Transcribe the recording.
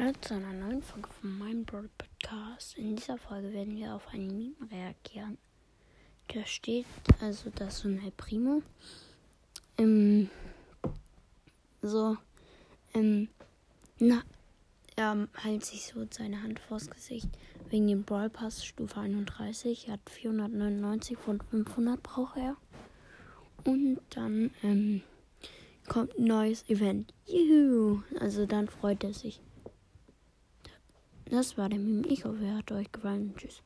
Hallo zu einer neuen Folge von meinem Broad Podcast. In dieser Folge werden wir auf ein Meme reagieren. Da steht, also das ist so ein Primo. Ähm, so, ähm, na, er hält sich so seine Hand vors Gesicht wegen dem Brawl Pass Stufe 31. Er hat 499 von 500 braucht er. Und dann, ähm, kommt ein neues Event. Juhu! Also dann freut er sich. Das war der Meme. Ich hoffe, er hat euch gefallen. Tschüss.